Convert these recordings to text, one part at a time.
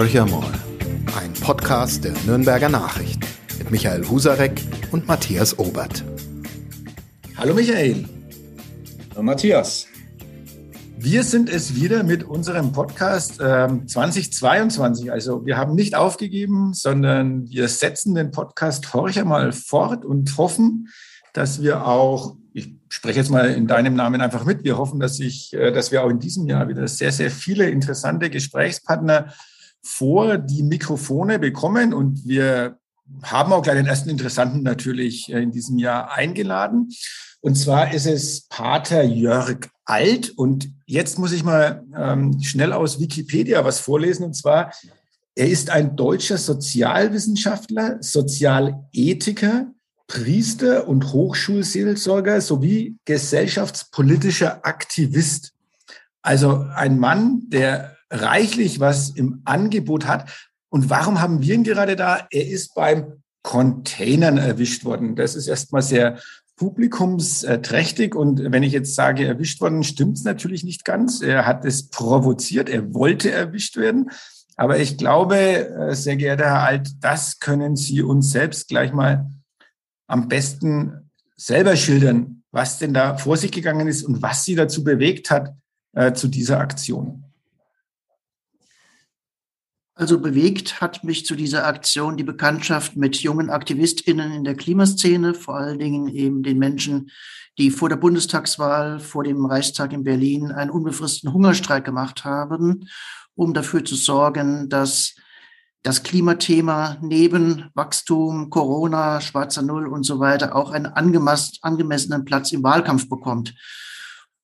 Horcher mal, ein Podcast der Nürnberger Nachrichten mit Michael Husarek und Matthias Obert. Hallo Michael. Hallo Matthias. Wir sind es wieder mit unserem Podcast ähm, 2022. Also wir haben nicht aufgegeben, sondern wir setzen den Podcast Horcher mal fort und hoffen, dass wir auch, ich spreche jetzt mal in deinem Namen einfach mit, wir hoffen, dass, ich, äh, dass wir auch in diesem Jahr wieder sehr, sehr viele interessante Gesprächspartner vor die Mikrofone bekommen und wir haben auch gleich den ersten Interessanten natürlich äh, in diesem Jahr eingeladen. Und zwar ist es Pater Jörg Alt. Und jetzt muss ich mal ähm, schnell aus Wikipedia was vorlesen. Und zwar, er ist ein deutscher Sozialwissenschaftler, Sozialethiker, Priester und Hochschulseelsorger sowie gesellschaftspolitischer Aktivist. Also ein Mann, der reichlich was im Angebot hat. Und warum haben wir ihn gerade da? Er ist beim Containern erwischt worden. Das ist erstmal sehr publikumsträchtig. Und wenn ich jetzt sage, erwischt worden, stimmt es natürlich nicht ganz. Er hat es provoziert. Er wollte erwischt werden. Aber ich glaube, äh, sehr geehrter Herr Alt, das können Sie uns selbst gleich mal am besten selber schildern, was denn da vor sich gegangen ist und was Sie dazu bewegt hat äh, zu dieser Aktion. Also bewegt hat mich zu dieser Aktion die Bekanntschaft mit jungen AktivistInnen in der Klimaszene, vor allen Dingen eben den Menschen, die vor der Bundestagswahl, vor dem Reichstag in Berlin einen unbefristeten Hungerstreik gemacht haben, um dafür zu sorgen, dass das Klimathema neben Wachstum, Corona, schwarzer Null und so weiter auch einen angemessenen Platz im Wahlkampf bekommt.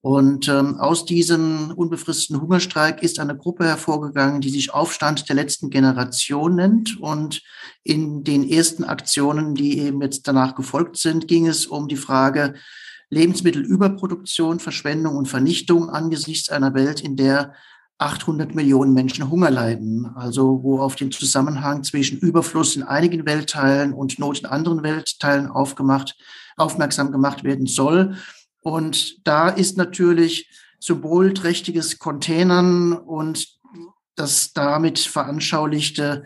Und ähm, aus diesem unbefristeten Hungerstreik ist eine Gruppe hervorgegangen, die sich Aufstand der letzten Generation nennt. Und in den ersten Aktionen, die eben jetzt danach gefolgt sind, ging es um die Frage Lebensmittelüberproduktion, Verschwendung und Vernichtung angesichts einer Welt, in der 800 Millionen Menschen Hunger leiden. Also wo auf den Zusammenhang zwischen Überfluss in einigen Weltteilen und Not in anderen Weltteilen aufgemacht, aufmerksam gemacht werden soll. Und da ist natürlich symbolträchtiges Containern und das damit veranschaulichte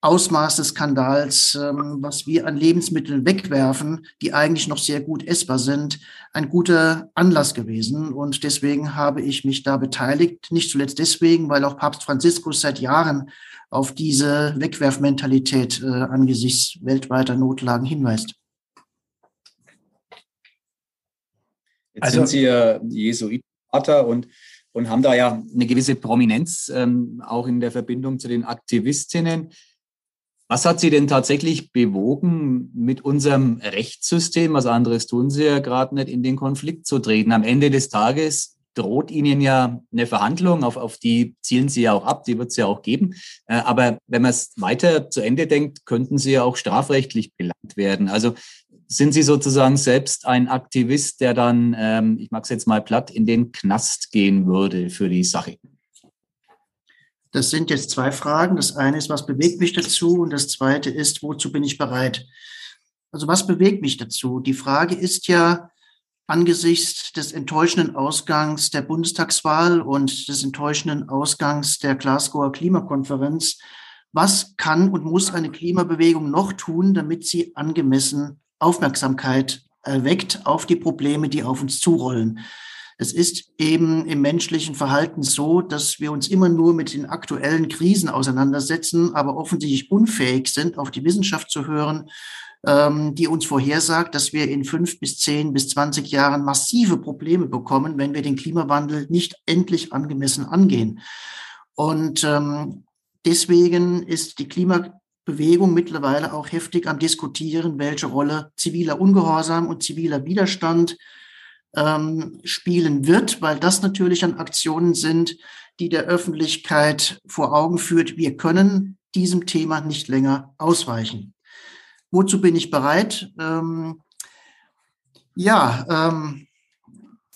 Ausmaß des Skandals, ähm, was wir an Lebensmitteln wegwerfen, die eigentlich noch sehr gut essbar sind, ein guter Anlass gewesen. Und deswegen habe ich mich da beteiligt. Nicht zuletzt deswegen, weil auch Papst Franziskus seit Jahren auf diese Wegwerfmentalität äh, angesichts weltweiter Notlagen hinweist. Jetzt also, sind Sie ja Jesuitenvater und, und haben da ja eine gewisse Prominenz, ähm, auch in der Verbindung zu den Aktivistinnen. Was hat Sie denn tatsächlich bewogen, mit unserem Rechtssystem, was anderes tun Sie ja gerade nicht, in den Konflikt zu treten? Am Ende des Tages droht Ihnen ja eine Verhandlung, auf, auf die zielen Sie ja auch ab, die wird es ja auch geben. Äh, aber wenn man es weiter zu Ende denkt, könnten Sie ja auch strafrechtlich belangt werden. Also sind Sie sozusagen selbst ein Aktivist, der dann, ähm, ich mag es jetzt mal platt, in den Knast gehen würde für die Sache? Das sind jetzt zwei Fragen. Das eine ist, was bewegt mich dazu? Und das zweite ist, wozu bin ich bereit? Also was bewegt mich dazu? Die Frage ist ja angesichts des enttäuschenden Ausgangs der Bundestagswahl und des enttäuschenden Ausgangs der Glasgower Klimakonferenz, was kann und muss eine Klimabewegung noch tun, damit sie angemessen Aufmerksamkeit erweckt auf die Probleme, die auf uns zurollen. Es ist eben im menschlichen Verhalten so, dass wir uns immer nur mit den aktuellen Krisen auseinandersetzen, aber offensichtlich unfähig sind, auf die Wissenschaft zu hören, ähm, die uns vorhersagt, dass wir in fünf bis zehn bis zwanzig Jahren massive Probleme bekommen, wenn wir den Klimawandel nicht endlich angemessen angehen. Und ähm, deswegen ist die Klima Bewegung mittlerweile auch heftig am Diskutieren, welche Rolle ziviler Ungehorsam und ziviler Widerstand ähm, spielen wird, weil das natürlich an Aktionen sind, die der Öffentlichkeit vor Augen führt, wir können diesem Thema nicht länger ausweichen. Wozu bin ich bereit? Ähm, ja, ähm,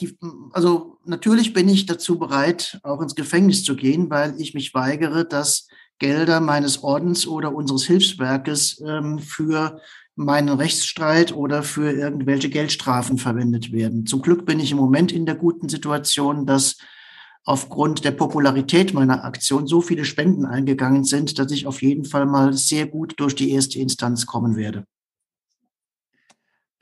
die, also natürlich bin ich dazu bereit, auch ins Gefängnis zu gehen, weil ich mich weigere, dass Gelder meines Ordens oder unseres Hilfswerkes ähm, für meinen Rechtsstreit oder für irgendwelche Geldstrafen verwendet werden. Zum Glück bin ich im Moment in der guten Situation, dass aufgrund der Popularität meiner Aktion so viele Spenden eingegangen sind, dass ich auf jeden Fall mal sehr gut durch die erste Instanz kommen werde.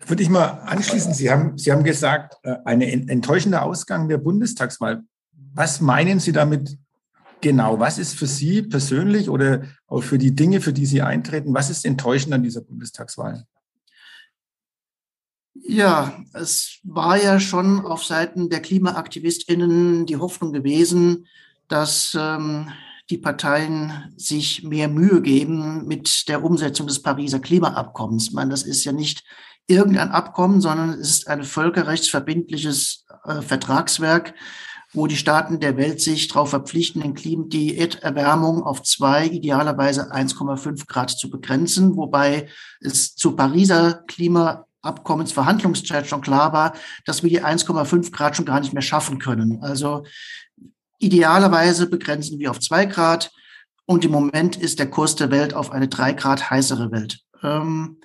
Würde ich mal anschließen. Sie haben, Sie haben gesagt, äh, ein enttäuschender Ausgang der Bundestagswahl. Was meinen Sie damit genau? Was ist für Sie persönlich oder auch für die Dinge, für die Sie eintreten, was ist enttäuschend an dieser Bundestagswahl? Ja, es war ja schon auf Seiten der KlimaaktivistInnen die Hoffnung gewesen, dass ähm, die Parteien sich mehr Mühe geben mit der Umsetzung des Pariser Klimaabkommens. Ich meine, das ist ja nicht irgendein Abkommen, sondern es ist ein völkerrechtsverbindliches äh, Vertragswerk, wo die Staaten der Welt sich darauf verpflichten, die Erderwärmung auf zwei, idealerweise 1,5 Grad zu begrenzen, wobei es zu Pariser Klimaabkommensverhandlungszeit schon klar war, dass wir die 1,5 Grad schon gar nicht mehr schaffen können. Also idealerweise begrenzen wir auf zwei Grad und im Moment ist der Kurs der Welt auf eine drei Grad heißere Welt. Ähm,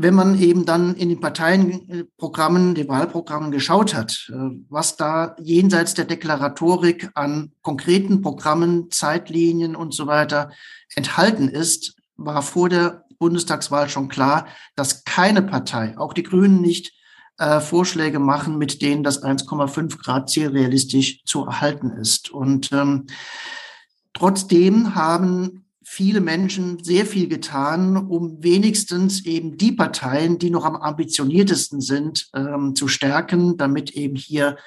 wenn man eben dann in den Parteienprogrammen, den Wahlprogrammen geschaut hat, äh, was da jenseits der Deklaratorik an konkreten Programmen, Zeitlinien und so weiter enthalten ist, war vor der Bundestagswahl schon klar, dass keine Partei, auch die Grünen nicht, äh, Vorschläge machen, mit denen das 1,5 Grad Ziel realistisch zu erhalten ist. Und ähm, trotzdem haben viele Menschen sehr viel getan, um wenigstens eben die Parteien, die noch am ambitioniertesten sind, ähm, zu stärken, damit eben hier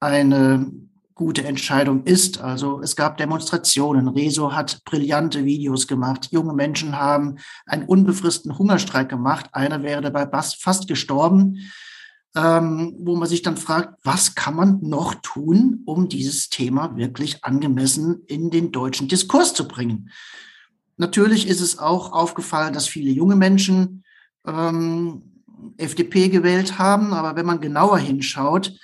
eine gute Entscheidung ist. Also es gab Demonstrationen. Rezo hat brillante Videos gemacht. Junge Menschen haben einen unbefristeten Hungerstreik gemacht. Einer wäre dabei fast gestorben, ähm, wo man sich dann fragt, was kann man noch tun, um dieses Thema wirklich angemessen in den deutschen Diskurs zu bringen? Natürlich ist es auch aufgefallen, dass viele junge Menschen ähm, FDP gewählt haben, aber wenn man genauer hinschaut,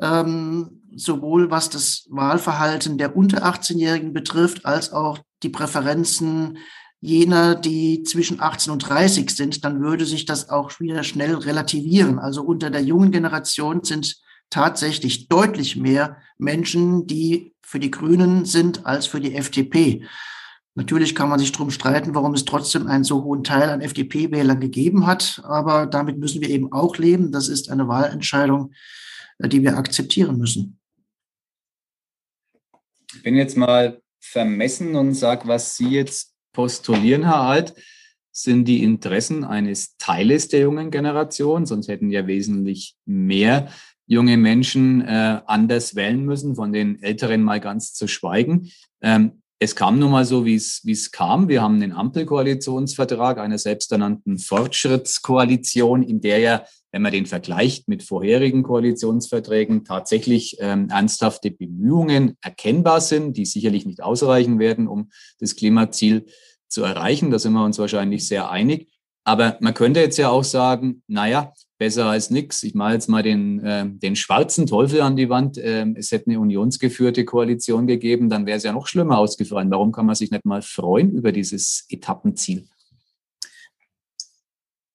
ähm, sowohl was das Wahlverhalten der unter 18-Jährigen betrifft, als auch die Präferenzen jener, die zwischen 18 und 30 sind, dann würde sich das auch wieder schnell relativieren. Also unter der jungen Generation sind tatsächlich deutlich mehr Menschen, die für die Grünen sind, als für die FDP. Natürlich kann man sich darum streiten, warum es trotzdem einen so hohen Teil an FDP-Wählern gegeben hat. Aber damit müssen wir eben auch leben. Das ist eine Wahlentscheidung, äh, die wir akzeptieren müssen. Ich bin jetzt mal vermessen und sage, was Sie jetzt postulieren, Herr Alt, sind die Interessen eines Teiles der jungen Generation. Sonst hätten ja wesentlich mehr junge Menschen äh, anders wählen müssen, von den Älteren mal ganz zu schweigen. Ähm, es kam nun mal so, wie es, kam. Wir haben den Ampelkoalitionsvertrag einer selbsternannten Fortschrittskoalition, in der ja, wenn man den vergleicht mit vorherigen Koalitionsverträgen, tatsächlich ähm, ernsthafte Bemühungen erkennbar sind, die sicherlich nicht ausreichen werden, um das Klimaziel zu erreichen. Da sind wir uns wahrscheinlich sehr einig. Aber man könnte jetzt ja auch sagen, naja, besser als nichts. Ich mache jetzt mal den, äh, den schwarzen Teufel an die Wand. Ähm, es hätte eine unionsgeführte Koalition gegeben, dann wäre es ja noch schlimmer ausgefallen. Warum kann man sich nicht mal freuen über dieses Etappenziel?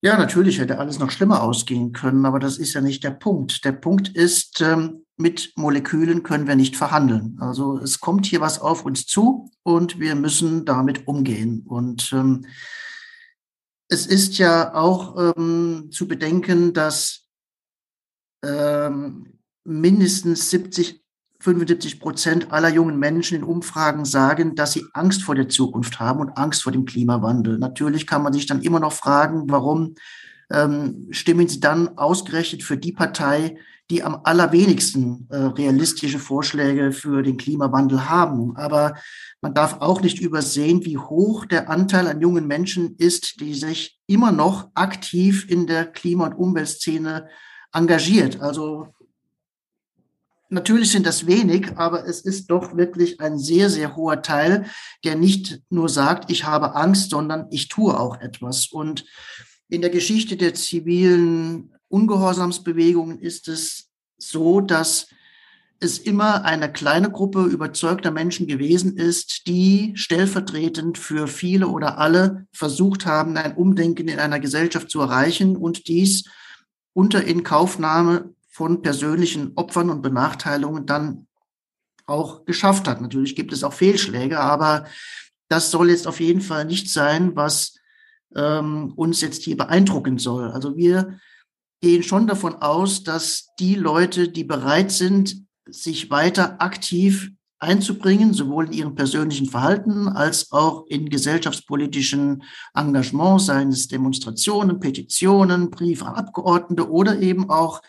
Ja, natürlich hätte alles noch schlimmer ausgehen können, aber das ist ja nicht der Punkt. Der Punkt ist, ähm, mit Molekülen können wir nicht verhandeln. Also es kommt hier was auf uns zu und wir müssen damit umgehen. Und ähm, es ist ja auch ähm, zu bedenken, dass ähm, mindestens 70, 75 Prozent aller jungen Menschen in Umfragen sagen, dass sie Angst vor der Zukunft haben und Angst vor dem Klimawandel. Natürlich kann man sich dann immer noch fragen, warum ähm, stimmen sie dann ausgerechnet für die Partei, die am allerwenigsten äh, realistische Vorschläge für den Klimawandel haben. Aber man darf auch nicht übersehen, wie hoch der Anteil an jungen Menschen ist, die sich immer noch aktiv in der Klima- und Umweltszene engagiert. Also natürlich sind das wenig, aber es ist doch wirklich ein sehr, sehr hoher Teil, der nicht nur sagt, ich habe Angst, sondern ich tue auch etwas. Und in der Geschichte der zivilen Ungehorsamsbewegungen ist es so, dass es immer eine kleine Gruppe überzeugter Menschen gewesen ist, die stellvertretend für viele oder alle versucht haben, ein Umdenken in einer Gesellschaft zu erreichen und dies unter Inkaufnahme von persönlichen Opfern und Benachteiligungen dann auch geschafft hat. Natürlich gibt es auch Fehlschläge, aber das soll jetzt auf jeden Fall nicht sein, was ähm, uns jetzt hier beeindrucken soll. Also wir gehen schon davon aus, dass die Leute, die bereit sind, sich weiter aktiv einzubringen, sowohl in ihrem persönlichen Verhalten als auch in gesellschaftspolitischen Engagements, seien es Demonstrationen, Petitionen, Briefe an Abgeordnete oder eben auch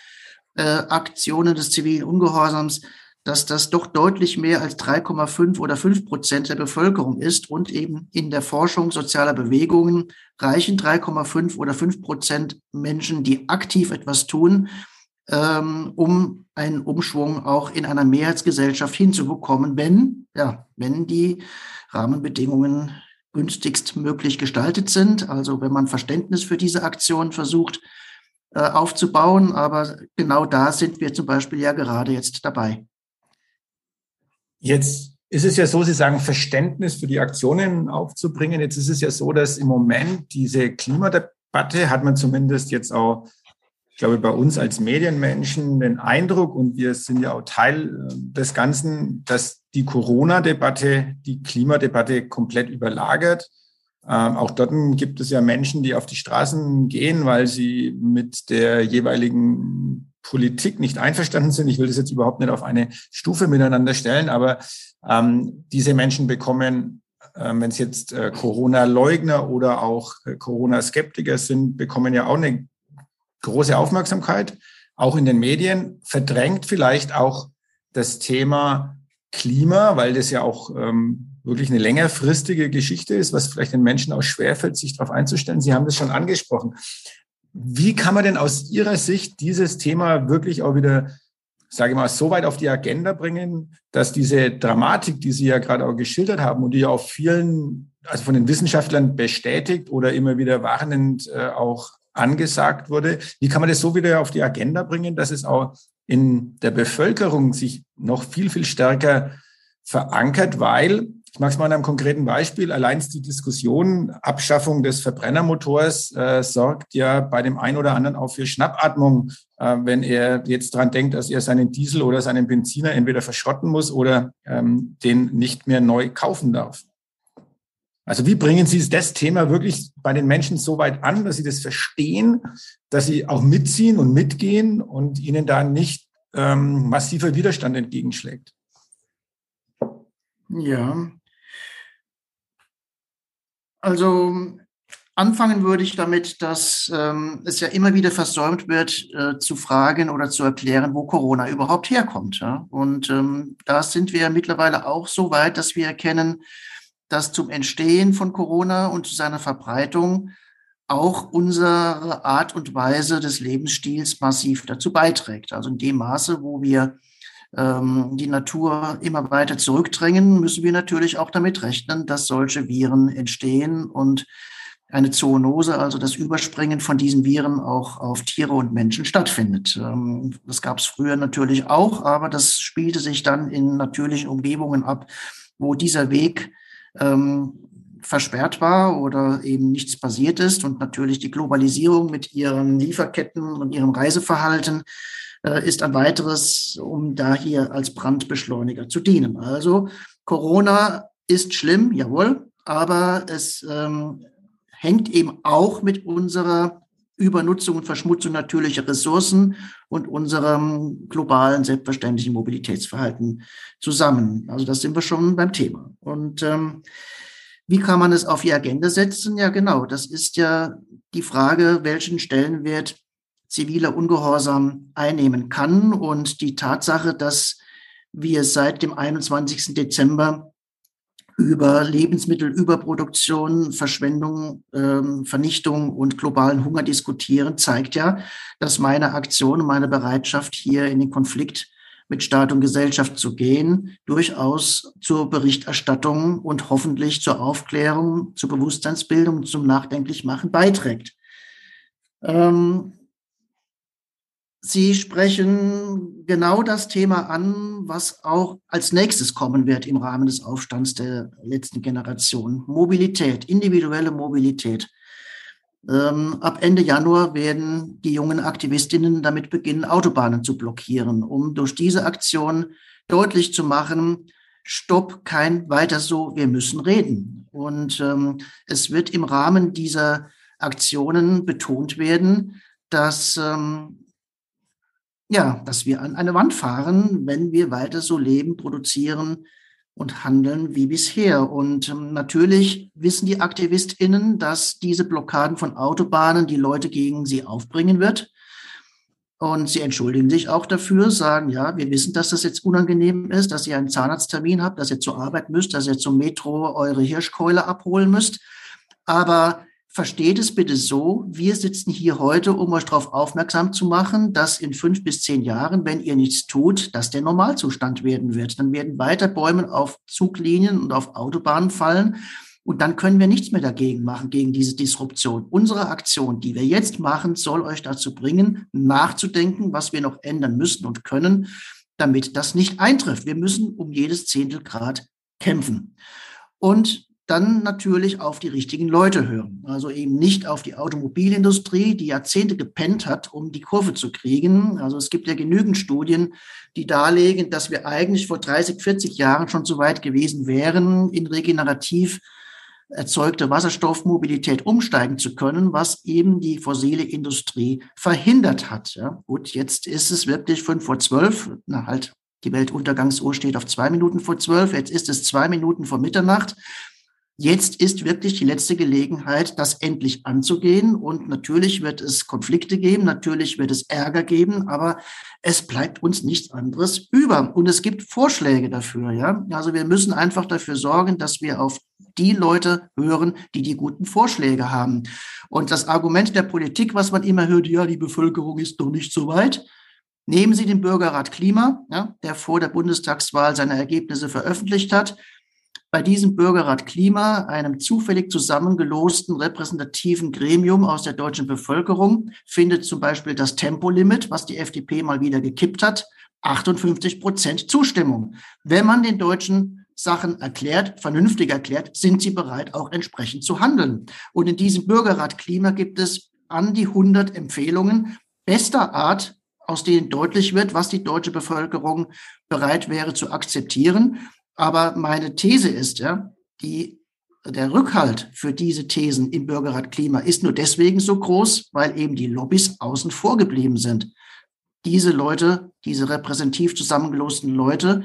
äh, Aktionen des zivilen Ungehorsams, dass das doch deutlich mehr als 3,5 oder 5 Prozent der Bevölkerung ist und eben in der Forschung sozialer Bewegungen reichen 3,5 oder 5 Prozent Menschen, die aktiv etwas tun, ähm, um einen Umschwung auch in einer Mehrheitsgesellschaft hinzubekommen, wenn, ja, wenn die Rahmenbedingungen günstigst möglich gestaltet sind. Also wenn man Verständnis für diese Aktion versucht äh, aufzubauen. Aber genau da sind wir zum Beispiel ja gerade jetzt dabei. Jetzt ist es ja so, Sie sagen, Verständnis für die Aktionen aufzubringen. Jetzt ist es ja so, dass im Moment diese Klimadebatte hat man zumindest jetzt auch ich glaube, bei uns als Medienmenschen den Eindruck, und wir sind ja auch Teil äh, des Ganzen, dass die Corona-Debatte die Klimadebatte komplett überlagert. Ähm, auch dort gibt es ja Menschen, die auf die Straßen gehen, weil sie mit der jeweiligen Politik nicht einverstanden sind. Ich will das jetzt überhaupt nicht auf eine Stufe miteinander stellen, aber ähm, diese Menschen bekommen, äh, wenn es jetzt äh, Corona-Leugner oder auch äh, Corona-Skeptiker sind, bekommen ja auch eine große Aufmerksamkeit, auch in den Medien, verdrängt vielleicht auch das Thema Klima, weil das ja auch ähm, wirklich eine längerfristige Geschichte ist, was vielleicht den Menschen auch schwerfällt, sich darauf einzustellen. Sie haben das schon angesprochen. Wie kann man denn aus Ihrer Sicht dieses Thema wirklich auch wieder, sage ich mal, so weit auf die Agenda bringen, dass diese Dramatik, die Sie ja gerade auch geschildert haben und die ja auf vielen, also von den Wissenschaftlern bestätigt oder immer wieder warnend äh, auch angesagt wurde. Wie kann man das so wieder auf die Agenda bringen, dass es auch in der Bevölkerung sich noch viel, viel stärker verankert, weil, ich mache es mal an einem konkreten Beispiel, allein die Diskussion Abschaffung des Verbrennermotors äh, sorgt ja bei dem einen oder anderen auch für Schnappatmung, äh, wenn er jetzt dran denkt, dass er seinen Diesel oder seinen Benziner entweder verschrotten muss oder ähm, den nicht mehr neu kaufen darf. Also wie bringen Sie das Thema wirklich bei den Menschen so weit an, dass sie das verstehen, dass sie auch mitziehen und mitgehen und ihnen da nicht ähm, massiver Widerstand entgegenschlägt? Ja. Also anfangen würde ich damit, dass ähm, es ja immer wieder versäumt wird, äh, zu fragen oder zu erklären, wo Corona überhaupt herkommt. Ja? Und ähm, da sind wir mittlerweile auch so weit, dass wir erkennen, dass zum Entstehen von Corona und zu seiner Verbreitung auch unsere Art und Weise des Lebensstils massiv dazu beiträgt. Also in dem Maße, wo wir ähm, die Natur immer weiter zurückdrängen, müssen wir natürlich auch damit rechnen, dass solche Viren entstehen und eine Zoonose, also das Überspringen von diesen Viren auch auf Tiere und Menschen stattfindet. Ähm, das gab es früher natürlich auch, aber das spielte sich dann in natürlichen Umgebungen ab, wo dieser Weg ähm, versperrt war oder eben nichts passiert ist und natürlich die Globalisierung mit ihren Lieferketten und ihrem Reiseverhalten ist ein weiteres, um da hier als Brandbeschleuniger zu dienen. Also Corona ist schlimm, jawohl, aber es ähm, hängt eben auch mit unserer Übernutzung und Verschmutzung natürlicher Ressourcen und unserem globalen, selbstverständlichen Mobilitätsverhalten zusammen. Also das sind wir schon beim Thema. Und ähm, wie kann man es auf die Agenda setzen? Ja, genau. Das ist ja die Frage, welchen Stellenwert ziviler Ungehorsam einnehmen kann. Und die Tatsache, dass wir seit dem 21. Dezember über Lebensmittelüberproduktion, Verschwendung, ähm, Vernichtung und globalen Hunger diskutieren, zeigt ja, dass meine Aktion und meine Bereitschaft, hier in den Konflikt mit Staat und Gesellschaft zu gehen, durchaus zur Berichterstattung und hoffentlich zur Aufklärung, zur Bewusstseinsbildung, zum Nachdenklichmachen beiträgt. Ähm, Sie sprechen genau das Thema an, was auch als nächstes kommen wird im Rahmen des Aufstands der letzten Generation. Mobilität, individuelle Mobilität. Ähm, ab Ende Januar werden die jungen Aktivistinnen damit beginnen, Autobahnen zu blockieren, um durch diese Aktion deutlich zu machen, Stopp, kein weiter so, wir müssen reden. Und ähm, es wird im Rahmen dieser Aktionen betont werden, dass, ähm, ja, dass wir an eine Wand fahren, wenn wir weiter so leben, produzieren und handeln wie bisher. Und ähm, natürlich wissen die AktivistInnen, dass diese Blockaden von Autobahnen die Leute gegen sie aufbringen wird. Und sie entschuldigen sich auch dafür, sagen, ja, wir wissen, dass das jetzt unangenehm ist, dass ihr einen Zahnarzttermin habt, dass ihr zur Arbeit müsst, dass ihr zum Metro eure Hirschkeule abholen müsst. Aber versteht es bitte so, wir sitzen hier heute, um euch darauf aufmerksam zu machen, dass in fünf bis zehn Jahren, wenn ihr nichts tut, dass der Normalzustand werden wird. Dann werden weiter Bäume auf Zuglinien und auf Autobahnen fallen. Und dann können wir nichts mehr dagegen machen, gegen diese Disruption. Unsere Aktion, die wir jetzt machen, soll euch dazu bringen, nachzudenken, was wir noch ändern müssen und können, damit das nicht eintrifft. Wir müssen um jedes Zehntel Grad kämpfen. Und dann natürlich auf die richtigen Leute hören. Also eben nicht auf die Automobilindustrie, die Jahrzehnte gepennt hat, um die Kurve zu kriegen. Also es gibt ja genügend Studien, die darlegen, dass wir eigentlich vor 30, 40 Jahren schon so weit gewesen wären, in regenerativ erzeugte Wasserstoffmobilität umsteigen zu können, was eben die fossile Industrie verhindert hat. Ja, gut, jetzt ist es wirklich fünf vor zwölf, na halt, die Weltuntergangsuhr steht auf zwei Minuten vor zwölf, jetzt ist es zwei Minuten vor Mitternacht. Jetzt ist wirklich die letzte Gelegenheit, das endlich anzugehen. Und natürlich wird es Konflikte geben, natürlich wird es Ärger geben, aber es bleibt uns nichts anderes über. Und es gibt Vorschläge dafür, ja. Also wir müssen einfach dafür sorgen, dass wir auf die Leute hören, die die guten Vorschläge haben. Und das Argument der Politik, was man immer hört, ja, die Bevölkerung ist noch nicht so weit. Nehmen Sie den Bürgerrat Klima, ja, der vor der Bundestagswahl seine Ergebnisse veröffentlicht hat. Bei diesem Bürgerrat Klima, einem zufällig zusammengelosten repräsentativen Gremium aus der deutschen Bevölkerung, findet zum Beispiel das Tempolimit, was die FDP mal wieder gekippt hat, 58 Prozent Zustimmung. Wenn man den Deutschen Sachen erklärt, vernünftig erklärt, sind sie bereit, auch entsprechend zu handeln. Und in diesem Bürgerrat Klima gibt es an die 100 Empfehlungen bester Art, aus denen deutlich wird, was die deutsche Bevölkerung bereit wäre zu akzeptieren. Aber meine These ist, ja, die, der Rückhalt für diese Thesen im Bürgerrat Klima ist nur deswegen so groß, weil eben die Lobbys außen vor geblieben sind. Diese Leute, diese repräsentativ zusammengelosten Leute,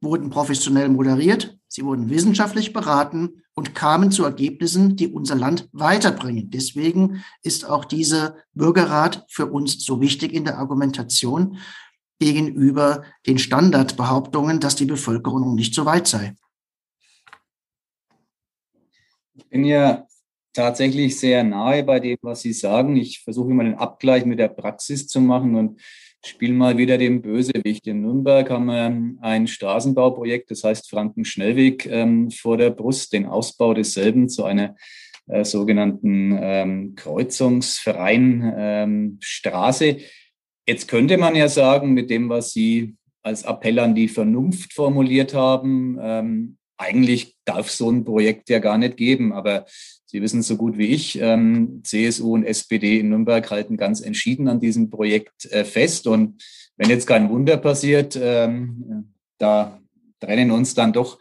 wurden professionell moderiert, sie wurden wissenschaftlich beraten und kamen zu Ergebnissen, die unser Land weiterbringen. Deswegen ist auch dieser Bürgerrat für uns so wichtig in der Argumentation gegenüber den Standardbehauptungen, dass die Bevölkerung nicht so weit sei. Ich bin ja tatsächlich sehr nahe bei dem, was Sie sagen. Ich versuche immer den Abgleich mit der Praxis zu machen und spiele mal wieder den Bösewicht. In Nürnberg haben wir ein Straßenbauprojekt, das heißt Franken-Schnellweg, ähm, vor der Brust, den Ausbau desselben zu einer äh, sogenannten ähm, kreuzungsfreien ähm, Straße. Jetzt könnte man ja sagen, mit dem, was Sie als Appell an die Vernunft formuliert haben, ähm, eigentlich darf so ein Projekt ja gar nicht geben. Aber Sie wissen so gut wie ich, ähm, CSU und SPD in Nürnberg halten ganz entschieden an diesem Projekt äh, fest. Und wenn jetzt kein Wunder passiert, ähm, da trennen uns dann doch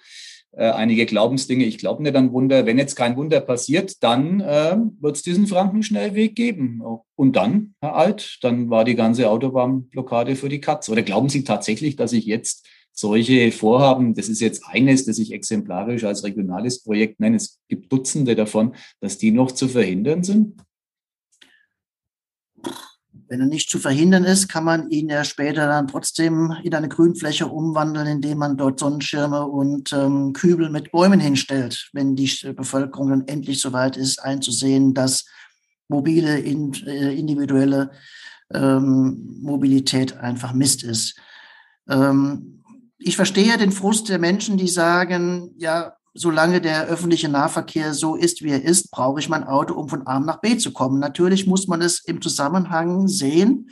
äh, einige Glaubensdinge. Ich glaube nicht an Wunder. Wenn jetzt kein Wunder passiert, dann äh, wird es diesen Frankenschnellweg geben. Und dann, Herr Alt, dann war die ganze Autobahnblockade für die Katz. Oder glauben Sie tatsächlich, dass ich jetzt solche Vorhaben, das ist jetzt eines, das ich exemplarisch als regionales Projekt nenne, es gibt Dutzende davon, dass die noch zu verhindern sind? Wenn er nicht zu verhindern ist, kann man ihn ja später dann trotzdem in eine Grünfläche umwandeln, indem man dort Sonnenschirme und ähm, Kübel mit Bäumen hinstellt, wenn die Bevölkerung dann endlich soweit ist, einzusehen, dass mobile, in, äh, individuelle ähm, Mobilität einfach Mist ist. Ähm, ich verstehe den Frust der Menschen, die sagen, ja, solange der öffentliche Nahverkehr so ist, wie er ist, brauche ich mein Auto, um von A nach B zu kommen. Natürlich muss man es im Zusammenhang sehen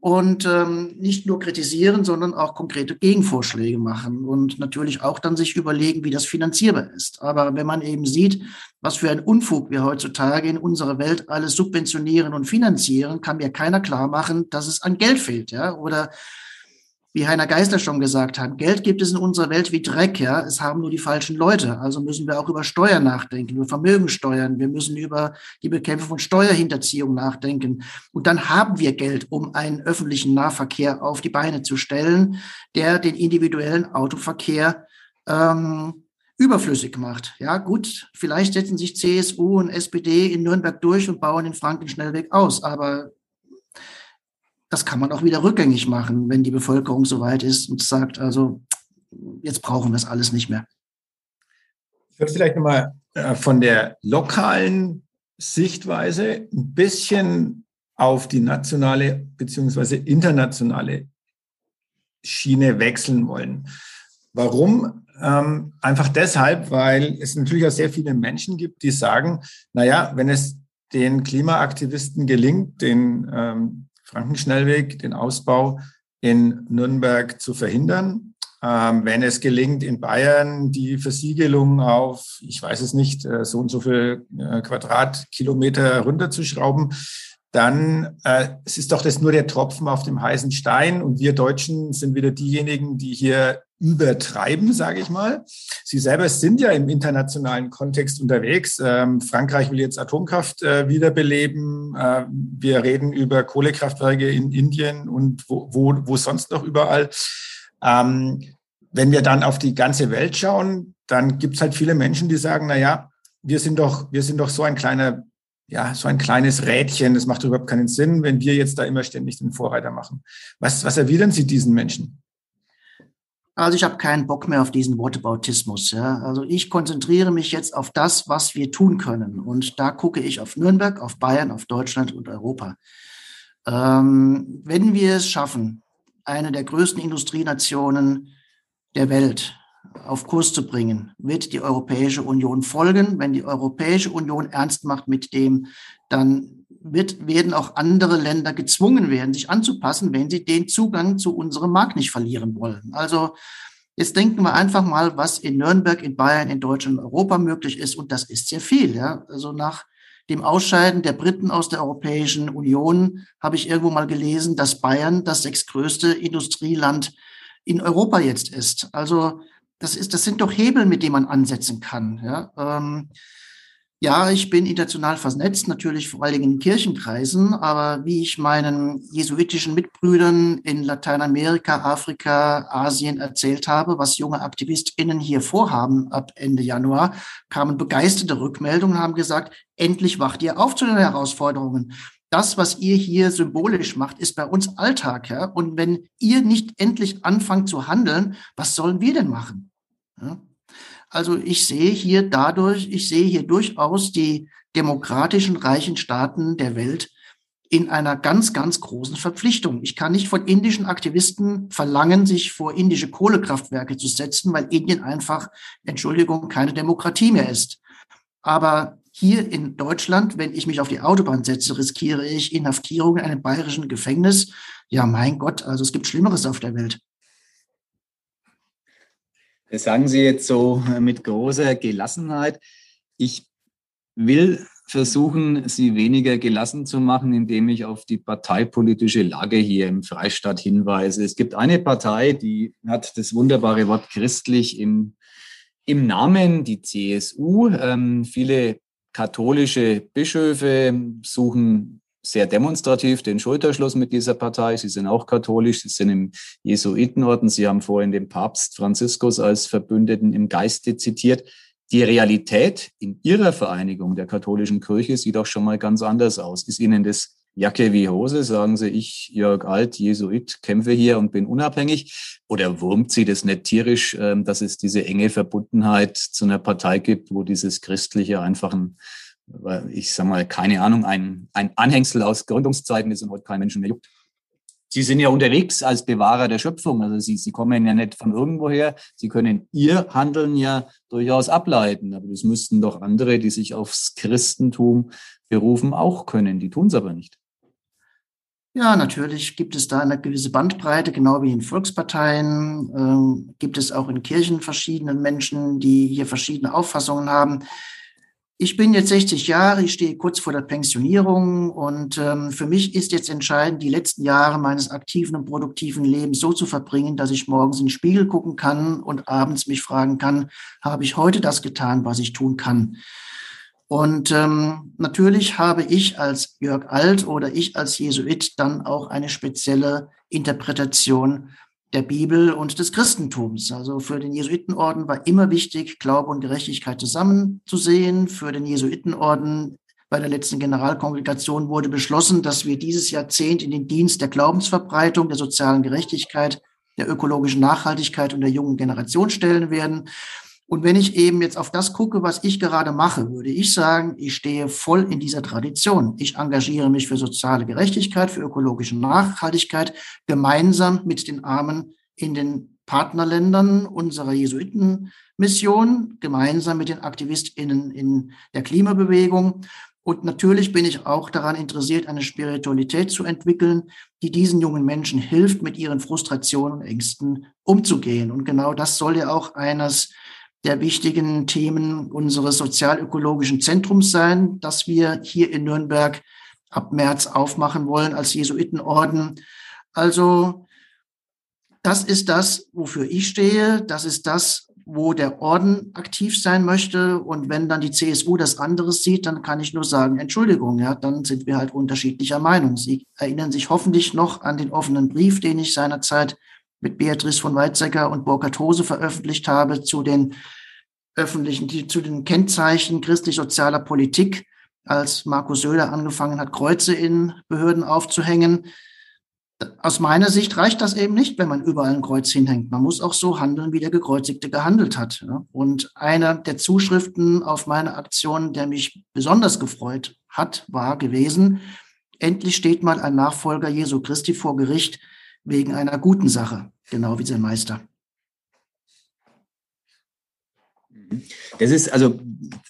und ähm, nicht nur kritisieren, sondern auch konkrete Gegenvorschläge machen und natürlich auch dann sich überlegen, wie das finanzierbar ist. Aber wenn man eben sieht, was für ein Unfug wir heutzutage in unserer Welt alles subventionieren und finanzieren, kann mir keiner klar machen, dass es an Geld fehlt, ja, oder wie Heiner Geisler schon gesagt hat, Geld gibt es in unserer Welt wie Dreck, ja. Es haben nur die falschen Leute. Also müssen wir auch über Steuern nachdenken, über Vermögensteuern. Wir müssen über die Bekämpfung von Steuerhinterziehung nachdenken. Und dann haben wir Geld, um einen öffentlichen Nahverkehr auf die Beine zu stellen, der den individuellen Autoverkehr ähm, überflüssig macht. Ja, gut, vielleicht setzen sich CSU und SPD in Nürnberg durch und bauen den Frankenschnellweg aus, aber das kann man auch wieder rückgängig machen, wenn die Bevölkerung so weit ist und sagt, also jetzt brauchen wir es alles nicht mehr. Ich würde vielleicht nochmal äh, von der lokalen Sichtweise ein bisschen auf die nationale beziehungsweise internationale Schiene wechseln wollen. Warum? Ähm, einfach deshalb, weil es natürlich auch sehr viele Menschen gibt, die sagen, naja, wenn es den Klimaaktivisten gelingt, den ähm, Frankenschnellweg, den Ausbau in Nürnberg zu verhindern. Ähm, wenn es gelingt, in Bayern die Versiegelung auf, ich weiß es nicht, äh, so und so viel äh, Quadratkilometer runterzuschrauben, dann äh, es ist doch das nur der Tropfen auf dem heißen Stein und wir Deutschen sind wieder diejenigen, die hier übertreiben, sage ich mal. Sie selber sind ja im internationalen Kontext unterwegs. Ähm, Frankreich will jetzt Atomkraft äh, wiederbeleben. Äh, wir reden über Kohlekraftwerke in Indien und wo, wo, wo sonst noch überall. Ähm, wenn wir dann auf die ganze Welt schauen, dann gibt es halt viele Menschen, die sagen, na ja, wir sind doch, wir sind doch so ein kleiner ja, so ein kleines Rädchen, das macht überhaupt keinen Sinn, wenn wir jetzt da immer ständig den Vorreiter machen. Was, was erwidern Sie diesen Menschen? Also ich habe keinen Bock mehr auf diesen Wortebautismus. Ja. Also ich konzentriere mich jetzt auf das, was wir tun können. Und da gucke ich auf Nürnberg, auf Bayern, auf Deutschland und Europa. Ähm, wenn wir es schaffen, eine der größten Industrienationen der Welt auf Kurs zu bringen, wird die Europäische Union folgen. Wenn die Europäische Union ernst macht mit dem, dann wird, werden auch andere Länder gezwungen werden, sich anzupassen, wenn sie den Zugang zu unserem Markt nicht verlieren wollen. Also jetzt denken wir einfach mal, was in Nürnberg, in Bayern, in Deutschland, Europa möglich ist. Und das ist sehr viel. Ja? Also nach dem Ausscheiden der Briten aus der Europäischen Union habe ich irgendwo mal gelesen, dass Bayern das sechstgrößte Industrieland in Europa jetzt ist. Also das ist, das sind doch Hebel, mit denen man ansetzen kann. Ja, ähm, ja, ich bin international vernetzt, natürlich vor allen Dingen in Kirchenkreisen, aber wie ich meinen jesuitischen Mitbrüdern in Lateinamerika, Afrika, Asien erzählt habe, was junge AktivistInnen hier vorhaben ab Ende Januar, kamen begeisterte Rückmeldungen, haben gesagt, endlich wacht ihr auf zu den Herausforderungen das, was ihr hier symbolisch macht, ist bei uns Alltag. Ja? Und wenn ihr nicht endlich anfangt zu handeln, was sollen wir denn machen? Ja? Also ich sehe hier dadurch, ich sehe hier durchaus die demokratischen reichen Staaten der Welt in einer ganz, ganz großen Verpflichtung. Ich kann nicht von indischen Aktivisten verlangen, sich vor indische Kohlekraftwerke zu setzen, weil Indien einfach, Entschuldigung, keine Demokratie mehr ist. Aber hier in Deutschland, wenn ich mich auf die Autobahn setze, riskiere ich Inhaftierung in einem bayerischen Gefängnis. Ja, mein Gott, also es gibt Schlimmeres auf der Welt. Das sagen Sie jetzt so mit großer Gelassenheit. Ich will versuchen, Sie weniger gelassen zu machen, indem ich auf die parteipolitische Lage hier im Freistaat hinweise. Es gibt eine Partei, die hat das wunderbare Wort christlich im, im Namen, die CSU. Ähm, viele katholische Bischöfe suchen sehr demonstrativ den Schulterschluss mit dieser Partei. Sie sind auch katholisch, sie sind im Jesuitenorden. Sie haben vorhin den Papst Franziskus als Verbündeten im Geiste zitiert. Die Realität in ihrer Vereinigung der katholischen Kirche sieht auch schon mal ganz anders aus. Ist Ihnen das Jacke wie Hose? Sagen Sie, ich, Jörg Alt, Jesuit, kämpfe hier und bin unabhängig? Oder wurmt Sie das nicht tierisch, ähm, dass es diese enge Verbundenheit zu einer Partei gibt, wo dieses Christliche einfach ein ich sag mal, keine Ahnung, ein, ein Anhängsel aus Gründungszeiten ist und heute kein Menschen mehr juckt. Sie sind ja unterwegs als Bewahrer der Schöpfung. Also Sie, Sie kommen ja nicht von irgendwoher. Sie können Ihr Handeln ja durchaus ableiten. Aber das müssten doch andere, die sich aufs Christentum berufen, auch können. Die tun es aber nicht. Ja, natürlich gibt es da eine gewisse Bandbreite, genau wie in Volksparteien. Ähm, gibt es auch in Kirchen verschiedene Menschen, die hier verschiedene Auffassungen haben. ich bin jetzt 60 Jahre, ich stehe kurz vor der Pensionierung und ähm, für mich ist jetzt entscheidend, die letzten Jahre meines aktiven und produktiven Lebens so zu verbringen, dass ich morgens in den Spiegel gucken kann und abends mich fragen kann, habe ich heute das getan, was ich tun kann? Und ähm, natürlich habe ich als Jörg Alt oder ich als Jesuit dann auch eine spezielle Interpretation der Bibel und des Christentums. Also für den Jesuitenorden war immer wichtig, Glaube und Gerechtigkeit zusammenzusehen. Für den Jesuitenorden bei der letzten Generalkongregation wurde beschlossen, dass wir dieses Jahrzehnt in den Dienst der Glaubensverbreitung, der sozialen Gerechtigkeit, der ökologischen Nachhaltigkeit und der jungen Generation stellen werden. Und wenn ich eben jetzt auf das gucke, was ich gerade mache, würde ich sagen, ich stehe voll in dieser Tradition. Ich engagiere mich für soziale Gerechtigkeit, für ökologische Nachhaltigkeit, gemeinsam mit den Armen in den Partnerländern unserer Jesuitenmission, gemeinsam mit den AktivistInnen in der Klimabewegung. Und natürlich bin ich auch daran interessiert, eine Spiritualität zu entwickeln, die diesen jungen Menschen hilft, mit ihren Frustrationen und Ängsten umzugehen. Und genau das soll ja auch eines der wichtigen Themen unseres sozialökologischen Zentrums sein, das wir hier in Nürnberg ab März aufmachen wollen als Jesuitenorden. Also das ist das, wofür ich stehe. Das ist das, wo der Orden aktiv sein möchte. Und wenn dann die CSU das anderes sieht, dann kann ich nur sagen, Entschuldigung, ja, dann sind wir halt unterschiedlicher Meinung. Sie erinnern sich hoffentlich noch an den offenen Brief, den ich seinerzeit mit Beatrice von Weizsäcker und Burkhard Hose veröffentlicht habe zu den öffentlichen, zu den Kennzeichen christlich-sozialer Politik, als Markus Söder angefangen hat, Kreuze in Behörden aufzuhängen. Aus meiner Sicht reicht das eben nicht, wenn man überall ein Kreuz hinhängt. Man muss auch so handeln, wie der Gekreuzigte gehandelt hat. Und eine der Zuschriften auf meine Aktion, der mich besonders gefreut hat, war gewesen, endlich steht mal ein Nachfolger Jesu Christi vor Gericht, wegen einer guten Sache, genau wie sein Meister. Das ist also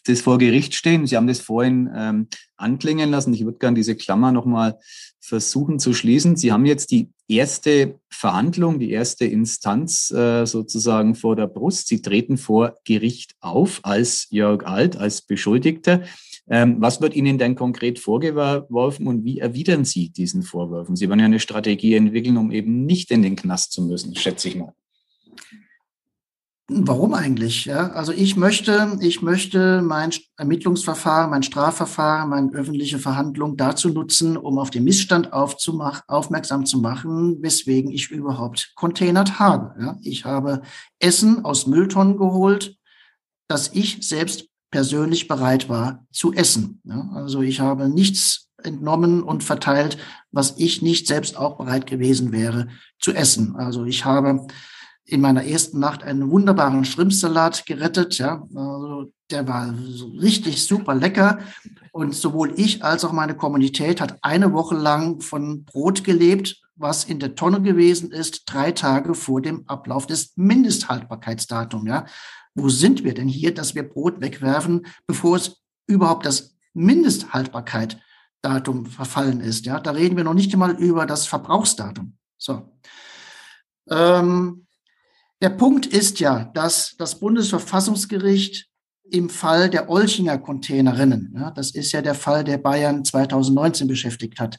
das vor Gericht stehen. Sie haben das vorhin ähm, anklingen lassen. Ich würde gerne diese Klammer nochmal versuchen zu schließen. Sie haben jetzt die erste Verhandlung, die erste Instanz äh, sozusagen vor der Brust. Sie treten vor Gericht auf als Jörg Alt, als Beschuldigter. Ähm, was wird Ihnen denn konkret vorgeworfen und wie erwidern Sie diesen Vorwürfen? Sie werden ja eine Strategie entwickeln, um eben nicht in den Knast zu müssen, schätze ich mal. Warum eigentlich? Ja, also ich möchte, ich möchte mein Ermittlungsverfahren, mein Strafverfahren, meine öffentliche Verhandlung dazu nutzen, um auf den Missstand aufmerksam zu machen, weswegen ich überhaupt containert habe. Ja, ich habe Essen aus Mülltonnen geholt, das ich selbst persönlich bereit war zu essen. Ja, also ich habe nichts entnommen und verteilt, was ich nicht selbst auch bereit gewesen wäre zu essen. Also ich habe in meiner ersten Nacht einen wunderbaren Schrimpsalat gerettet. Ja, also der war richtig super lecker. Und sowohl ich als auch meine Kommunität hat eine Woche lang von Brot gelebt, was in der Tonne gewesen ist, drei Tage vor dem Ablauf des Mindesthaltbarkeitsdatums. Ja, wo sind wir denn hier, dass wir Brot wegwerfen, bevor es überhaupt das Mindesthaltbarkeitsdatum verfallen ist? Ja, da reden wir noch nicht einmal über das Verbrauchsdatum. So. Ähm, der Punkt ist ja, dass das Bundesverfassungsgericht im Fall der Olchinger Containerinnen, ja, das ist ja der Fall, der Bayern 2019 beschäftigt hat,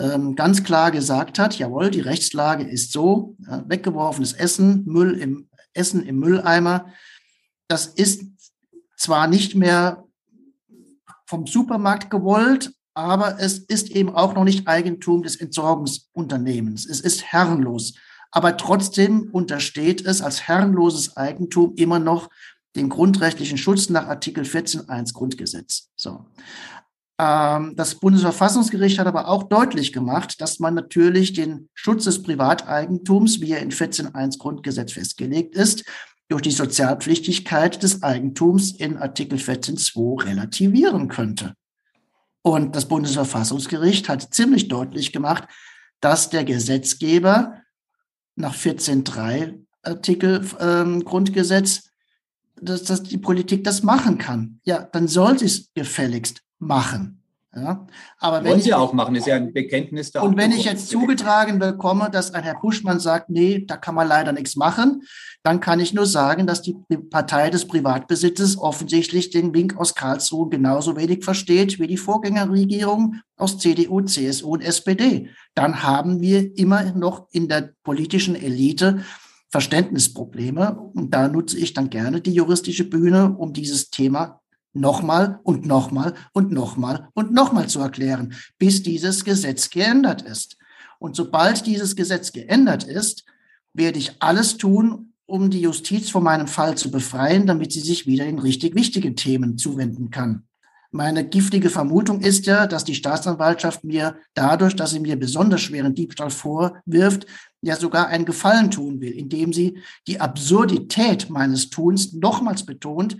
ähm, ganz klar gesagt hat, jawohl, die Rechtslage ist so, ja, weggeworfenes Essen, Müll im Essen im Mülleimer, das ist zwar nicht mehr vom Supermarkt gewollt, aber es ist eben auch noch nicht Eigentum des Entsorgungsunternehmens. Es ist herrenlos aber trotzdem untersteht es als herrenloses Eigentum immer noch den grundrechtlichen Schutz nach Artikel 14.1 Grundgesetz. So. Ähm, das Bundesverfassungsgericht hat aber auch deutlich gemacht, dass man natürlich den Schutz des Privateigentums, wie er in 14.1 Grundgesetz festgelegt ist, durch die Sozialpflichtigkeit des Eigentums in Artikel 14.2 relativieren könnte. Und das Bundesverfassungsgericht hat ziemlich deutlich gemacht, dass der Gesetzgeber nach 14.3 Artikel ähm, Grundgesetz, dass, dass die Politik das machen kann. Ja, dann soll sie es gefälligst machen. Ja, aber Wollen wenn Sie ich, auch machen, ist ja ein Bekenntnis da. Und wenn ich jetzt zugetragen bekomme, dass ein Herr Buschmann sagt, nee, da kann man leider nichts machen, dann kann ich nur sagen, dass die Partei des Privatbesitzes offensichtlich den Wink aus Karlsruhe genauso wenig versteht wie die Vorgängerregierung aus CDU, CSU und SPD. Dann haben wir immer noch in der politischen Elite Verständnisprobleme. Und da nutze ich dann gerne die juristische Bühne, um dieses Thema nochmal und nochmal und nochmal und nochmal zu erklären, bis dieses Gesetz geändert ist. Und sobald dieses Gesetz geändert ist, werde ich alles tun, um die Justiz von meinem Fall zu befreien, damit sie sich wieder den richtig wichtigen Themen zuwenden kann. Meine giftige Vermutung ist ja, dass die Staatsanwaltschaft mir dadurch, dass sie mir besonders schweren Diebstahl vorwirft, ja sogar einen Gefallen tun will, indem sie die Absurdität meines Tuns nochmals betont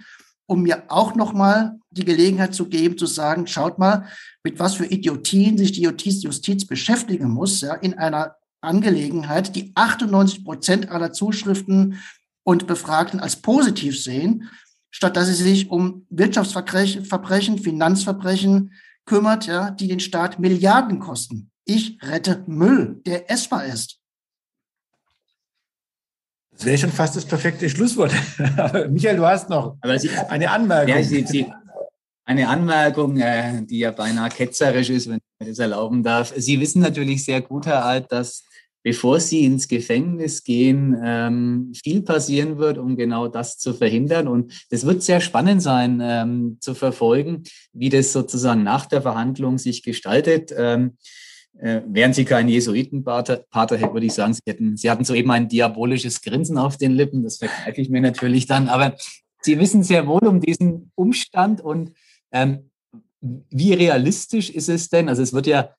um mir auch nochmal die Gelegenheit zu geben, zu sagen, schaut mal, mit was für Idiotien sich die Justiz, beschäftigen muss, ja, in einer Angelegenheit, die 98 Prozent aller Zuschriften und Befragten als positiv sehen, statt dass sie sich um Wirtschaftsverbrechen, Finanzverbrechen kümmert, ja, die den Staat Milliarden kosten. Ich rette Müll, der essbar ist. Das wäre schon fast das perfekte Schlusswort. Michael, du hast noch Sie, eine Anmerkung. Ja, Sie, Sie, eine Anmerkung, äh, die ja beinahe ketzerisch ist, wenn ich mir das erlauben darf. Sie wissen natürlich sehr gut, Herr Alt, dass bevor Sie ins Gefängnis gehen, ähm, viel passieren wird, um genau das zu verhindern. Und es wird sehr spannend sein, ähm, zu verfolgen, wie das sozusagen nach der Verhandlung sich gestaltet. Äh, wären Sie kein Jesuitenpater hätten, würde ich sagen, Sie, hätten, Sie hatten soeben ein diabolisches Grinsen auf den Lippen. Das vergleiche ich mir natürlich dann. Aber Sie wissen sehr wohl um diesen Umstand und ähm, wie realistisch ist es denn? Also es wird ja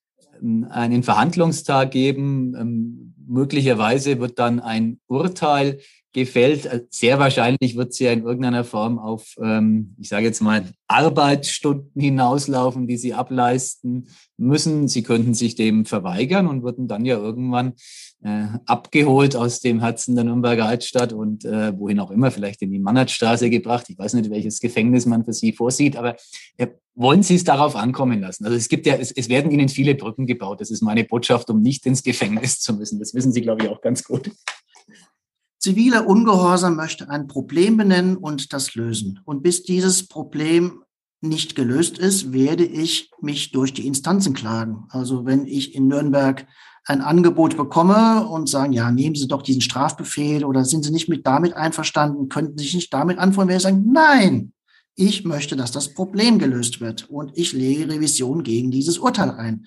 ähm, einen Verhandlungstag geben. Ähm, möglicherweise wird dann ein Urteil gefällt. Äh, sehr wahrscheinlich wird sie ja in irgendeiner Form auf, ähm, ich sage jetzt mal, Arbeitsstunden hinauslaufen, die sie ableisten müssen. Sie könnten sich dem verweigern und würden dann ja irgendwann äh, abgeholt aus dem Herzen der Nürnberger Altstadt und äh, wohin auch immer, vielleicht in die Mannertstraße gebracht. Ich weiß nicht, welches Gefängnis man für sie vorsieht, aber äh, wollen Sie es darauf ankommen lassen? Also es gibt ja, es, es werden Ihnen viele Brücken gebaut. Das ist meine Botschaft, um nicht ins Gefängnis zu müssen. Das wissen Sie, glaube ich, auch ganz gut. Ziviler Ungehorsam möchte ein Problem benennen und das lösen. Und bis dieses Problem nicht gelöst ist, werde ich mich durch die Instanzen klagen. Also wenn ich in Nürnberg ein Angebot bekomme und sagen, ja, nehmen Sie doch diesen Strafbefehl oder sind Sie nicht mit damit einverstanden, könnten Sie sich nicht damit anfangen, werde ich sagen, nein, ich möchte, dass das Problem gelöst wird und ich lege Revision gegen dieses Urteil ein.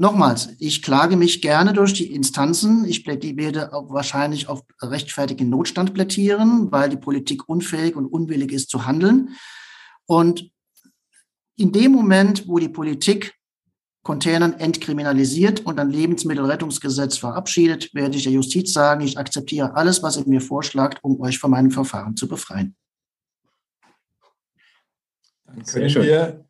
Nochmals, ich klage mich gerne durch die Instanzen. Ich werde wahrscheinlich auf rechtfertigen Notstand plädieren, weil die Politik unfähig und unwillig ist zu handeln. Und in dem Moment, wo die Politik Containern entkriminalisiert und ein Lebensmittelrettungsgesetz verabschiedet, werde ich der Justiz sagen, ich akzeptiere alles, was ihr mir vorschlagt, um euch von meinem Verfahren zu befreien. Dann können wir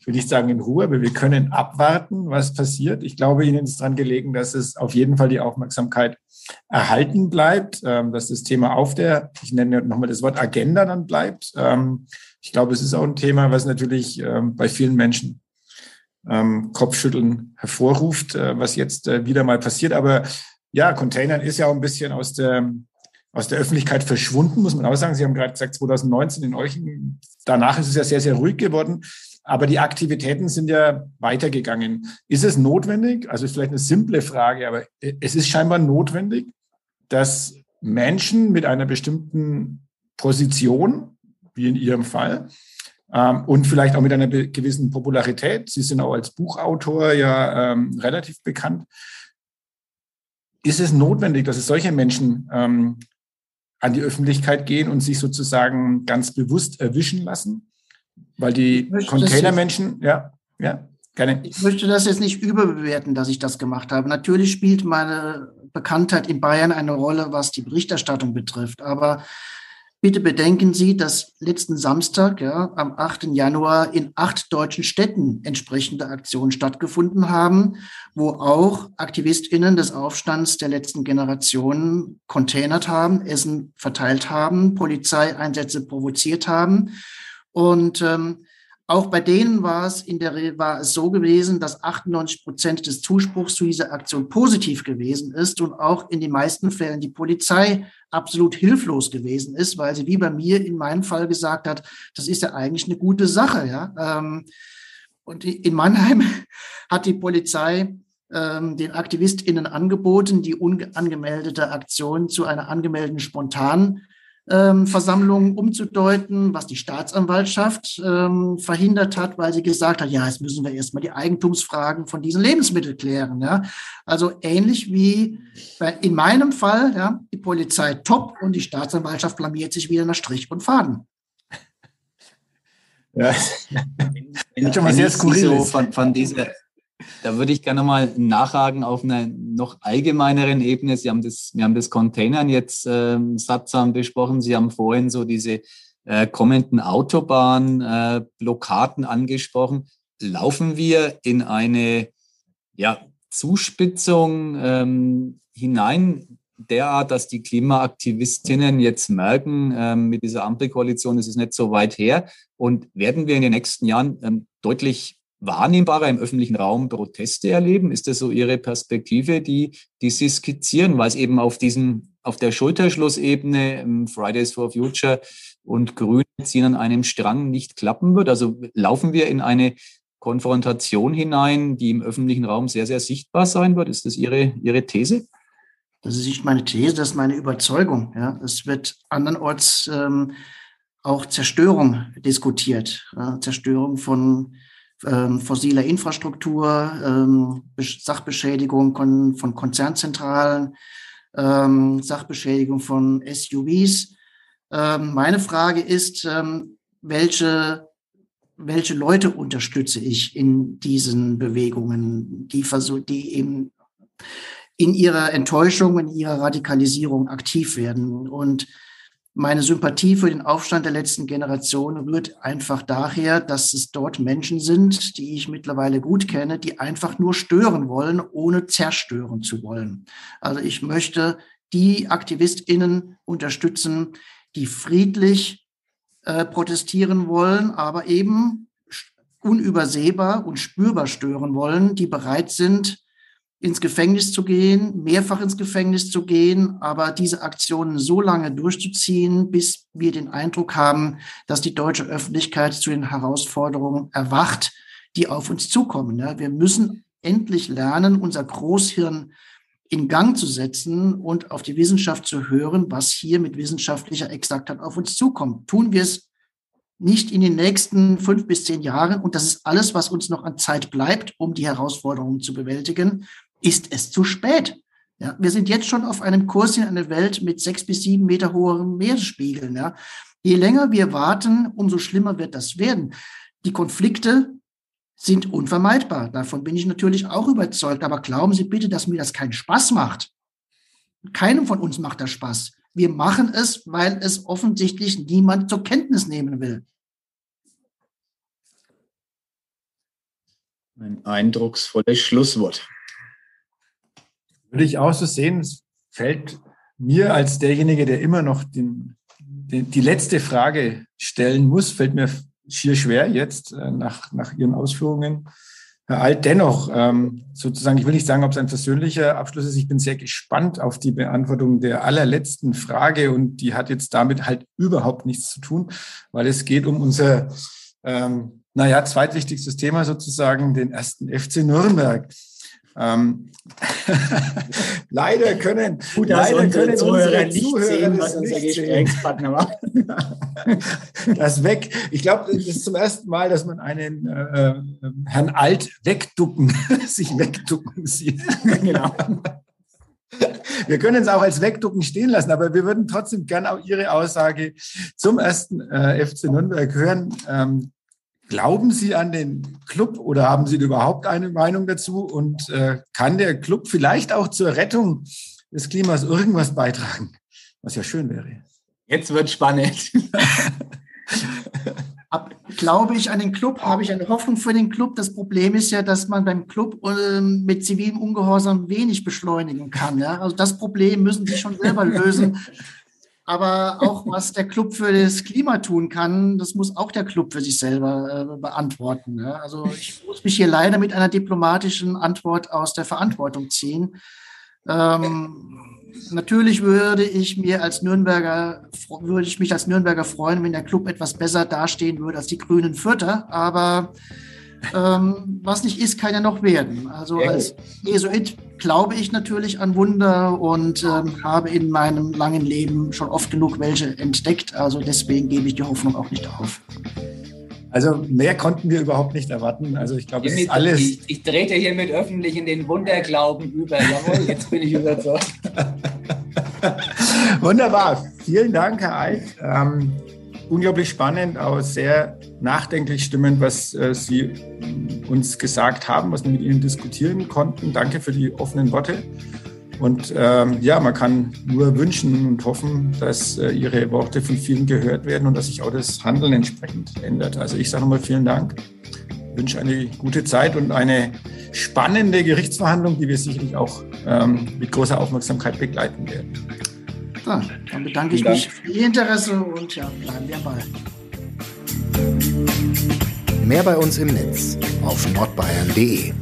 ich will nicht sagen in Ruhe, aber wir können abwarten, was passiert. Ich glaube, Ihnen ist daran gelegen, dass es auf jeden Fall die Aufmerksamkeit erhalten bleibt, ähm, dass das Thema auf der, ich nenne nochmal das Wort Agenda dann bleibt. Ähm, ich glaube, es ist auch ein Thema, was natürlich ähm, bei vielen Menschen Kopfschütteln hervorruft, äh, was jetzt äh, wieder mal passiert. Aber ja, Containern ist ja auch ein bisschen aus der, aus der Öffentlichkeit verschwunden, muss man auch sagen. Sie haben gerade gesagt, 2019 in Euchen, danach ist es ja sehr, sehr ruhig geworden. Aber die Aktivitäten sind ja weitergegangen. Ist es notwendig? Also ist vielleicht eine simple Frage, aber es ist scheinbar notwendig, dass Menschen mit einer bestimmten Position, wie in Ihrem Fall, ähm, und vielleicht auch mit einer gewissen Popularität, Sie sind auch als Buchautor ja ähm, relativ bekannt, ist es notwendig, dass es solche Menschen ähm, an die Öffentlichkeit gehen und sich sozusagen ganz bewusst erwischen lassen? Weil die Containermenschen, ja, ja, gerne. Ich möchte das jetzt nicht überbewerten, dass ich das gemacht habe. Natürlich spielt meine Bekanntheit in Bayern eine Rolle, was die Berichterstattung betrifft. Aber Bitte bedenken Sie, dass letzten Samstag, ja, am 8. Januar in acht deutschen Städten entsprechende Aktionen stattgefunden haben, wo auch AktivistInnen des Aufstands der letzten Generation containert haben, Essen verteilt haben, Polizeieinsätze provoziert haben. Und ähm, auch bei denen war es in der war es so gewesen, dass 98 Prozent des Zuspruchs zu dieser Aktion positiv gewesen ist und auch in den meisten Fällen die Polizei absolut hilflos gewesen ist, weil sie wie bei mir in meinem Fall gesagt hat, das ist ja eigentlich eine gute Sache, ja. Ähm, und in Mannheim hat die Polizei ähm, den AktivistInnen angeboten, die unangemeldete Aktion zu einer angemeldeten spontanen ähm, Versammlung umzudeuten, was die Staatsanwaltschaft ähm, verhindert hat, weil sie gesagt hat, ja, jetzt müssen wir erstmal die Eigentumsfragen von diesen Lebensmitteln klären. Ja. Also ähnlich wie in meinem Fall, ja, die Polizei top und die Staatsanwaltschaft blamiert sich wieder nach Strich und Faden. Ja, wenn, schon mal sehr skurril so von, von dieser da würde ich gerne mal nachhaken auf einer noch allgemeineren Ebene. Sie haben das, wir haben das Containern jetzt äh, sattsam besprochen. Sie haben vorhin so diese äh, kommenden Autobahnblockaden äh, angesprochen. Laufen wir in eine ja, Zuspitzung ähm, hinein, derart, dass die Klimaaktivistinnen jetzt merken, ähm, mit dieser Ampelkoalition ist es nicht so weit her. Und werden wir in den nächsten Jahren ähm, deutlich wahrnehmbarer im öffentlichen Raum Proteste erleben? Ist das so Ihre Perspektive, die, die Sie skizzieren, weil es eben auf diesen, auf der Schulterschlussebene ähm, Fridays for Future und Grüne ziehen an einem Strang nicht klappen wird? Also laufen wir in eine Konfrontation hinein, die im öffentlichen Raum sehr, sehr sichtbar sein wird? Ist das Ihre, Ihre These? Das ist nicht meine These, das ist meine Überzeugung. Ja. Es wird andernorts ähm, auch Zerstörung diskutiert. Ja. Zerstörung von ähm, fossiler Infrastruktur, ähm, Sachbeschädigung von, von Konzernzentralen, ähm, Sachbeschädigung von SUVs. Ähm, meine Frage ist, ähm, welche, welche Leute unterstütze ich in diesen Bewegungen, die, die eben in ihrer Enttäuschung, in ihrer Radikalisierung aktiv werden. Und meine Sympathie für den Aufstand der letzten Generation rührt einfach daher, dass es dort Menschen sind, die ich mittlerweile gut kenne, die einfach nur stören wollen, ohne zerstören zu wollen. Also ich möchte die AktivistInnen unterstützen, die friedlich äh, protestieren wollen, aber eben unübersehbar und spürbar stören wollen, die bereit sind, ins Gefängnis zu gehen, mehrfach ins Gefängnis zu gehen, aber diese Aktionen so lange durchzuziehen, bis wir den Eindruck haben, dass die deutsche Öffentlichkeit zu den Herausforderungen erwacht, die auf uns zukommen. Wir müssen endlich lernen, unser Großhirn in Gang zu setzen und auf die Wissenschaft zu hören, was hier mit wissenschaftlicher Exaktheit auf uns zukommt. Tun wir es nicht in den nächsten fünf bis zehn Jahren, und das ist alles, was uns noch an Zeit bleibt, um die Herausforderungen zu bewältigen, ist es zu spät. Ja, wir sind jetzt schon auf einem Kurs in eine Welt mit sechs bis sieben Meter hohen Meeresspiegeln. Ja. Je länger wir warten, umso schlimmer wird das werden. Die Konflikte sind unvermeidbar. Davon bin ich natürlich auch überzeugt. Aber glauben Sie bitte, dass mir das keinen Spaß macht. Keinem von uns macht das Spaß. Wir machen es, weil es offensichtlich niemand zur Kenntnis nehmen will. Ein eindrucksvolles Schlusswort. Würde ich auch so sehen. Es fällt mir als derjenige, der immer noch den, den, die letzte Frage stellen muss, fällt mir schier schwer jetzt äh, nach, nach Ihren Ausführungen. Herr Alt, dennoch, ähm, sozusagen, ich will nicht sagen, ob es ein persönlicher Abschluss ist. Ich bin sehr gespannt auf die Beantwortung der allerletzten Frage und die hat jetzt damit halt überhaupt nichts zu tun, weil es geht um unser, ähm, naja, zweitwichtigstes Thema sozusagen, den ersten FC Nürnberg. Ähm, leider können, Gut, leider unsere können Zuhörer nicht Zuhörer sehen, was unser Gesprächspartner macht. das weg. Ich glaube, das ist zum ersten Mal, dass man einen äh, äh Herrn Alt wegducken, sich wegducken sieht. genau. Wir können es auch als Wegducken stehen lassen, aber wir würden trotzdem gerne auch Ihre Aussage zum ersten äh, FC Nürnberg hören. Ähm, Glauben Sie an den Club oder haben Sie überhaupt eine Meinung dazu? Und äh, kann der Club vielleicht auch zur Rettung des Klimas irgendwas beitragen? Was ja schön wäre. Jetzt wird spannend. Glaube ich an den Club, habe ich eine Hoffnung für den Club. Das Problem ist ja, dass man beim Club äh, mit zivilem Ungehorsam wenig beschleunigen kann. Ja? Also das Problem müssen Sie schon selber lösen. Aber auch was der Club für das Klima tun kann, das muss auch der Club für sich selber äh, beantworten. Ne? Also ich muss mich hier leider mit einer diplomatischen Antwort aus der Verantwortung ziehen. Ähm, natürlich würde ich mir als Nürnberger, würde ich mich als Nürnberger freuen, wenn der Club etwas besser dastehen würde als die Grünen Vierter. Aber ähm, was nicht ist, kann ja noch werden. Also als Jesuit glaube ich natürlich an Wunder und ähm, habe in meinem langen Leben schon oft genug welche entdeckt. Also deswegen gebe ich die Hoffnung auch nicht auf. Also mehr konnten wir überhaupt nicht erwarten. Also ich glaube, es ist alles. Ich, ich trete hiermit öffentlich in den Wunderglauben über. Jawohl, jetzt bin ich überzeugt. Wunderbar. Vielen Dank, Herr Eich. Ähm, unglaublich spannend, auch sehr nachdenklich stimmend, was äh, Sie uns gesagt haben, was wir mit Ihnen diskutieren konnten. Danke für die offenen Worte. Und ähm, ja, man kann nur wünschen und hoffen, dass äh, Ihre Worte von vielen gehört werden und dass sich auch das Handeln entsprechend ändert. Also ich sage nochmal vielen Dank, wünsche eine gute Zeit und eine spannende Gerichtsverhandlung, die wir sicherlich auch ähm, mit großer Aufmerksamkeit begleiten werden. Ja, dann bedanke ich mich für Ihr Interesse und ja, bleiben wir bei. Mehr bei uns im Netz auf nordbayern.de.